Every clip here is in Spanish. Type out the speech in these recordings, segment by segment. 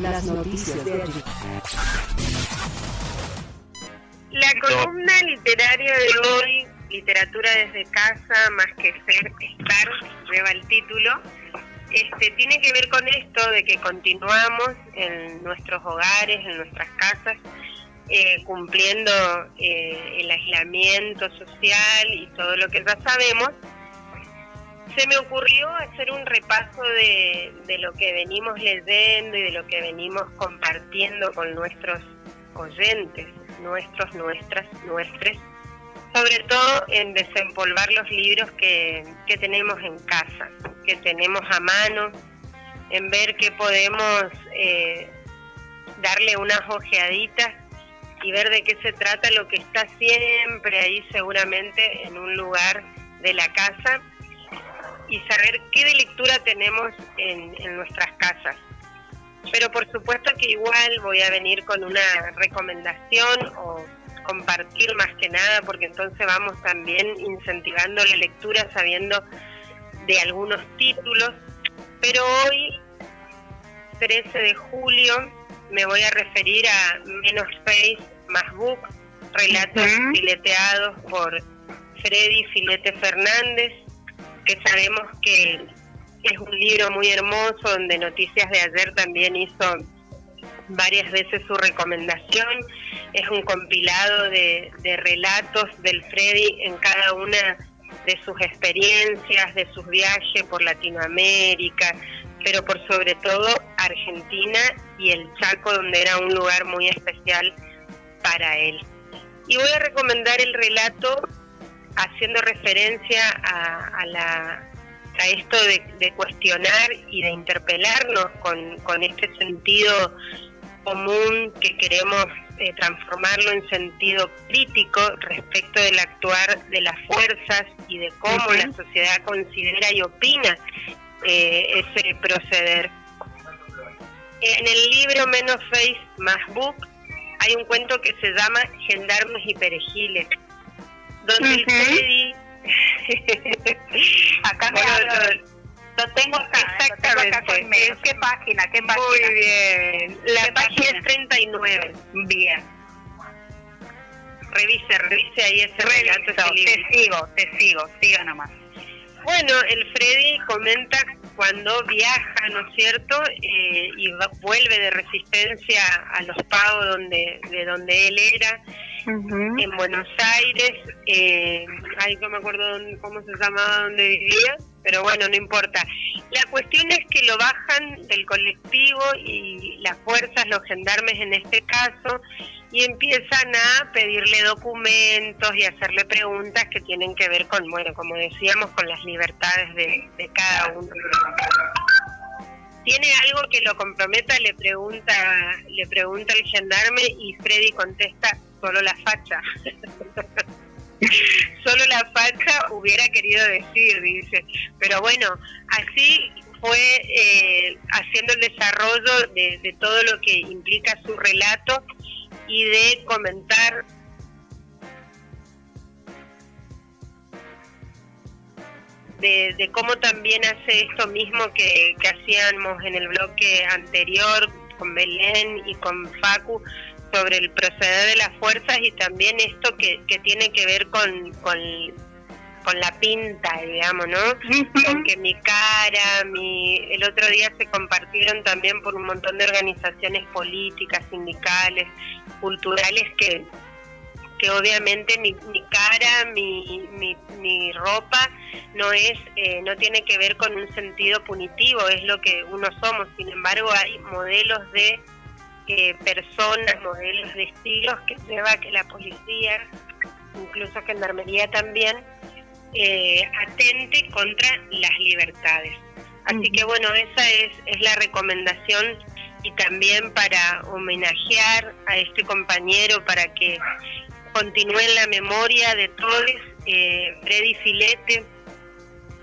Las noticias de allí. La columna literaria de hoy, Literatura desde casa, más que ser, estar, lleva el título, este, tiene que ver con esto de que continuamos en nuestros hogares, en nuestras casas, eh, cumpliendo eh, el aislamiento social y todo lo que ya sabemos, se me ocurrió hacer un repaso de, de, lo que venimos leyendo y de lo que venimos compartiendo con nuestros oyentes, nuestros, nuestras, nuestros, sobre todo en desempolvar los libros que, que tenemos en casa, que tenemos a mano, en ver que podemos eh, darle unas ojeaditas y ver de qué se trata lo que está siempre ahí seguramente en un lugar de la casa y saber qué de lectura tenemos en, en nuestras casas. Pero por supuesto que igual voy a venir con una recomendación o compartir más que nada, porque entonces vamos también incentivando la lectura sabiendo de algunos títulos. Pero hoy, 13 de julio, me voy a referir a Menos Face, Más Book, relatos fileteados por Freddy Filete Fernández, que sabemos que es un libro muy hermoso donde Noticias de ayer también hizo varias veces su recomendación. Es un compilado de, relatos del Freddy en cada una de sus experiencias, de sus viajes por Latinoamérica, pero por sobre todo Argentina y el Chaco, donde era un lugar muy especial para él. Y voy a recomendar el relato haciendo referencia a, a la a esto de, de, cuestionar y de interpelarnos con, con este sentido común que queremos eh, transformarlo en sentido crítico respecto del actuar de las fuerzas y de cómo uh -huh. la sociedad considera y opina eh, ese proceder. En el libro Menos Face, Más Book, hay un cuento que se llama Gendarmes y Perejiles, donde el Freddy acá me lo, lo, tengo acá, exactamente. Lo tengo acá ¿Qué página? ¿Qué página? Muy bien. La página es 39. Bien. Revise, revise ahí ese relato. Te sigo, te sigo, siga nomás. Bueno, el Freddy comenta cuando viaja, ¿no es cierto? Eh, y va, vuelve de resistencia a los pagos donde, de donde él era, en Buenos Aires, eh, ay, no me acuerdo dónde, cómo se llamaba donde vivía, pero bueno, no importa. La cuestión es que lo bajan del colectivo y las fuerzas, los gendarmes en este caso, y empiezan a pedirle documentos y hacerle preguntas que tienen que ver con, bueno, como decíamos, con las libertades de, de cada uno. ¿Tiene algo que lo comprometa? Le pregunta, le pregunta el gendarme y Freddy contesta, solo la facha. solo la facha hubiera querido decir, dice. Pero bueno, así fue eh, haciendo el desarrollo de, de todo lo que implica su relato y de comentar de, de, cómo también hace esto mismo que, que, hacíamos en el bloque anterior con Belén y con Facu sobre el proceder de las fuerzas y también esto que, que tiene que ver con, con, con la pinta, digamos, ¿no? Porque mi cara, mi el otro día se compartieron también por un montón de organizaciones políticas, sindicales, culturales que que obviamente mi, mi cara, mi, mi, mi, ropa no es, eh, no tiene que ver con un sentido punitivo, es lo que uno somos. Sin embargo, hay modelos de eh, personas, modelos de estilos que lleva que la policía, incluso gendarmería también, eh, atente contra las libertades. Así uh -huh. que bueno, esa es, es la recomendación y también para homenajear a este compañero, para que continúe en la memoria de todos, eh, Freddy Filete,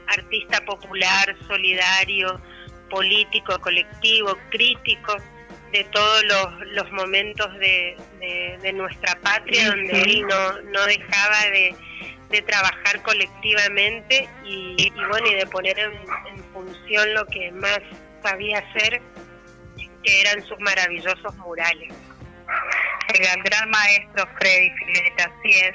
artista popular, solidario, político, colectivo, crítico de todos los, los momentos de, de, de, nuestra patria, donde él no, no dejaba de, de trabajar colectivamente y, y, bueno y de poner en, en función lo que más sabía hacer que eran sus maravillosos murales. El gran maestro Freddy Fileta, así es.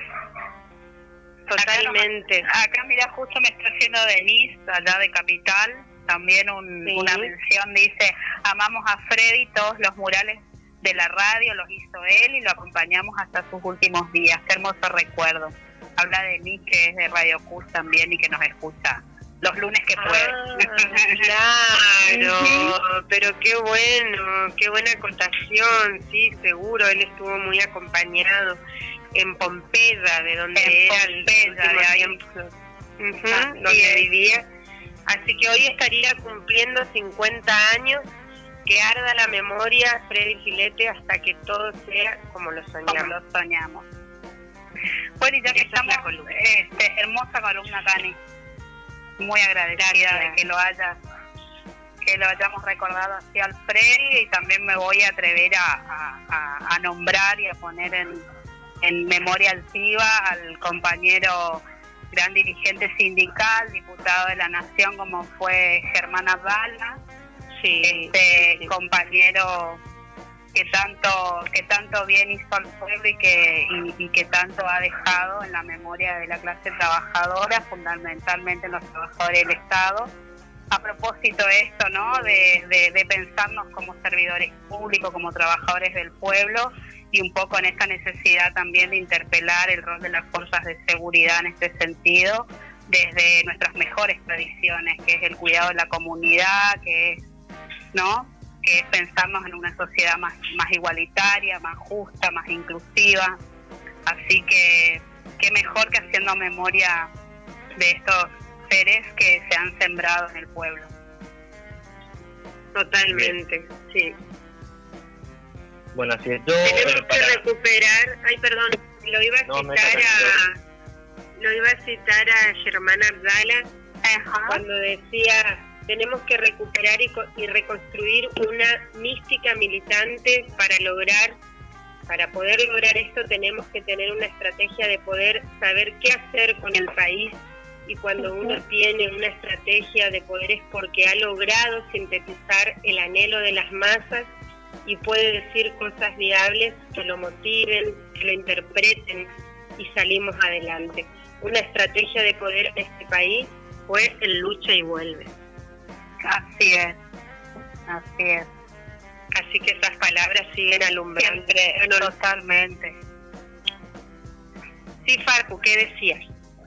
Totalmente. Acá, mira, justo me está haciendo Denise, allá de Capital, también una mención, dice, amamos a Freddy, todos los murales de la radio los hizo él y lo acompañamos hasta sus últimos días. Qué hermoso recuerdo. Habla de mí que es de Radio Cus también y que nos escucha los lunes que puede. Ah, claro, pero qué bueno, qué buena acotación, sí, seguro, él estuvo muy acompañado en Pompeya, de donde era el donde vivía. Así que hoy estaría cumpliendo 50 años, que arda la memoria Freddy Filete hasta que todo sea como lo soñamos. lo soñamos. Bueno, y ya que estamos, este, hermosa columna, Cani muy agradecida de que lo haya que lo hayamos recordado así al Freddy y también me voy a atrever a, nombrar y a poner en, en memoria altiva al compañero gran dirigente sindical, diputado de la Nación como fue Germán Abdala, este compañero que tanto que tanto bien hizo al pueblo y que y, que tanto ha dejado en la memoria de la clase trabajadora fundamentalmente en los trabajadores del Estado. A propósito de esto no de, de, pensarnos como servidores públicos como trabajadores del pueblo y un poco en esta necesidad también de interpelar el rol de las fuerzas de seguridad en este sentido desde nuestras mejores tradiciones que es el cuidado de la comunidad que es no que es pensarnos en una sociedad más, más igualitaria, más justa, más inclusiva. Así que qué mejor que haciendo memoria de estos seres que se han sembrado en el pueblo. Totalmente, sí. Bueno, así es. Yo, Tenemos eh, que recuperar, ay perdón, lo iba a citar a lo iba a citar a Germán Abdala cuando decía tenemos que recuperar y, reconstruir una mística militante para lograr, para poder lograr esto tenemos que tener una estrategia de poder saber qué hacer con el país y cuando uno tiene una estrategia de poder es porque ha logrado sintetizar el anhelo de las masas y puede decir cosas viables que lo motiven, que lo interpreten y salimos adelante. Una estrategia de poder en este país fue el lucha y vuelve. Así es, así es. Así que esas palabras siguen alumbrando. totalmente. Sí, Farcu, ¿qué decías?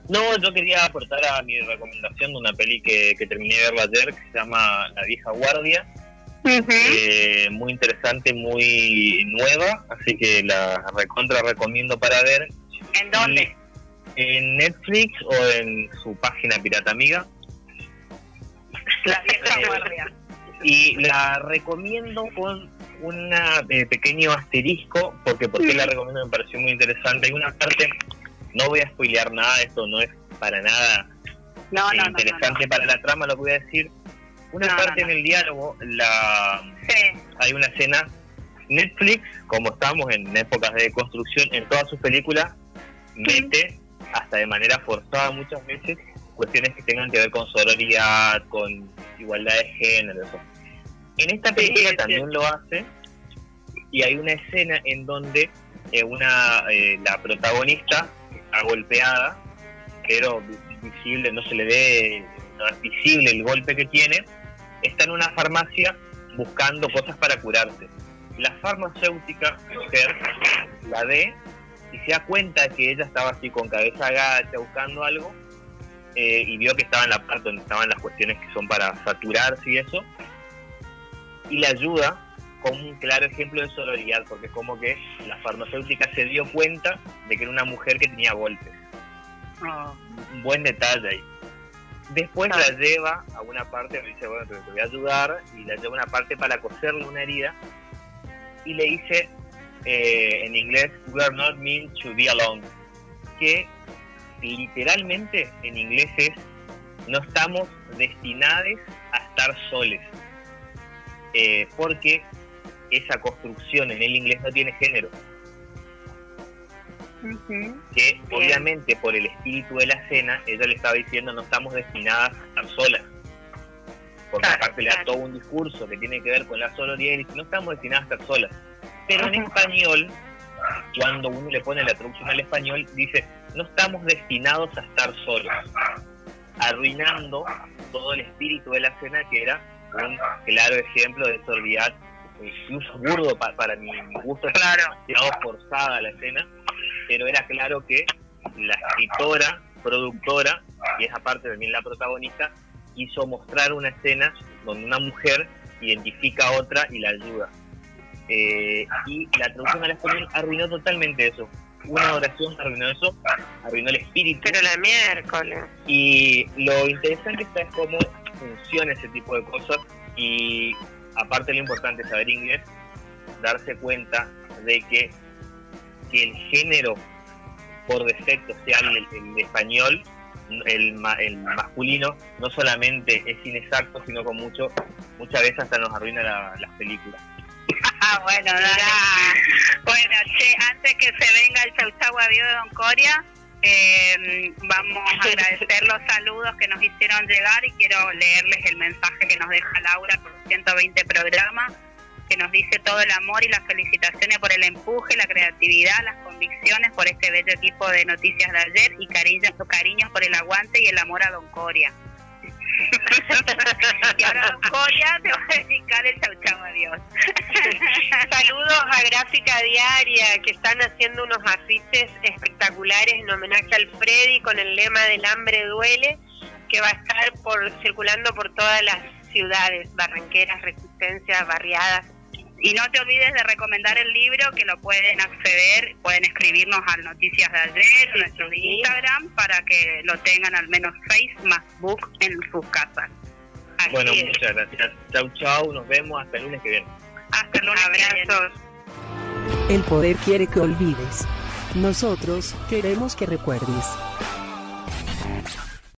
No, yo quería aportar a mi recomendación de una peli que, terminé de verla ayer, que se llama La vieja guardia. Eh, muy interesante, muy nueva, así que la recontra recomiendo para ver. ¿En dónde? en Netflix o en su página Pirata Amiga. La vieja guardia. Y la recomiendo con un eh, pequeño asterisco, porque porque la recomiendo me pareció muy interesante. Hay una parte, no voy a spoilear nada, esto no es para nada eh, interesante para la trama, lo que voy a decir. Una parte en el diálogo, la hay una escena, Netflix, como estamos en épocas de construcción, en todas sus películas, mete, hasta de manera forzada muchas veces, cuestiones que tengan que ver con sororidad, con igualdad de género. En esta película también lo hace y hay una escena en donde eh, una eh, la protagonista está golpeada, pero visible, no se le ve, no es visible el golpe que tiene, está en una farmacia buscando cosas para curarse. La farmacéutica, mujer, la ve y se da cuenta que ella estaba así con cabeza agacha buscando algo eh, y vio que estaba en la parte donde estaban las cuestiones que son para saturarse y eso, y le ayuda como un claro ejemplo de sororidad, porque es como que la farmacéutica se dio cuenta de que era una mujer que tenía golpes. Ah. Un buen detalle ahí. Después la lleva a una parte, le dice, bueno, te voy a ayudar, y la lleva a una parte para coserle una herida, y le dice eh, en inglés, we are not meant to be alone, que literalmente en inglés es no estamos destinados a estar soles, eh, porque esa construcción en el inglés no tiene género. Que obviamente por el espíritu de la escena, ella le estaba diciendo no estamos destinadas a estar solas, porque aparte le da todo un discurso que tiene que ver con la sororidad y dice, no estamos destinadas a estar solas. Pero en español, cuando uno le pone la traducción al español, dice, no estamos destinados a estar solos, arruinando todo el espíritu de la escena que era un claro ejemplo de sororidad, incluso burdo para, mi gusto, claro. forzada la escena, pero era claro que la escritora, productora, y es aparte también la protagonista, quiso mostrar una escena donde una mujer identifica a otra y la ayuda. Eh, y la traducción al español arruinó totalmente eso. Una oración arruinó eso, arruinó el espíritu. Pero la miércoles. Y lo interesante está es cómo funciona ese tipo de cosas y aparte lo importante es saber inglés, darse cuenta de que si el género por defecto sea el, el español, el, el, masculino no solamente es inexacto, sino con mucho, muchas veces hasta nos arruina las películas. Ah, bueno, bueno, che, antes que se venga el chau chau de Don Coria, eh, vamos a agradecer los saludos que nos hicieron llegar y quiero leerles el mensaje que nos deja Laura por 120 programas que nos dice todo el amor y las felicitaciones por el empuje, la creatividad, las convicciones por este bello equipo de noticias de ayer y cariños, cariños por el aguante y el amor a Don Coria. y ahora te va a dedicar el chau chau adiós. Saludos a Gráfica Diaria que están haciendo unos afiches espectaculares en homenaje al Freddy con el lema del hambre duele que va a estar por circulando por todas las ciudades, barranqueras, resistencias, barriadas, y no te olvides de recomendar el libro que lo pueden acceder, pueden escribirnos al Noticias de Ayer, nuestro Instagram, para que lo tengan al menos seis más book en sus casas. bueno, muchas gracias. Chau, chau. Nos vemos hasta el lunes que viene. Hasta el lunes. Abrazos. El poder quiere que olvides. Nosotros queremos que recuerdes.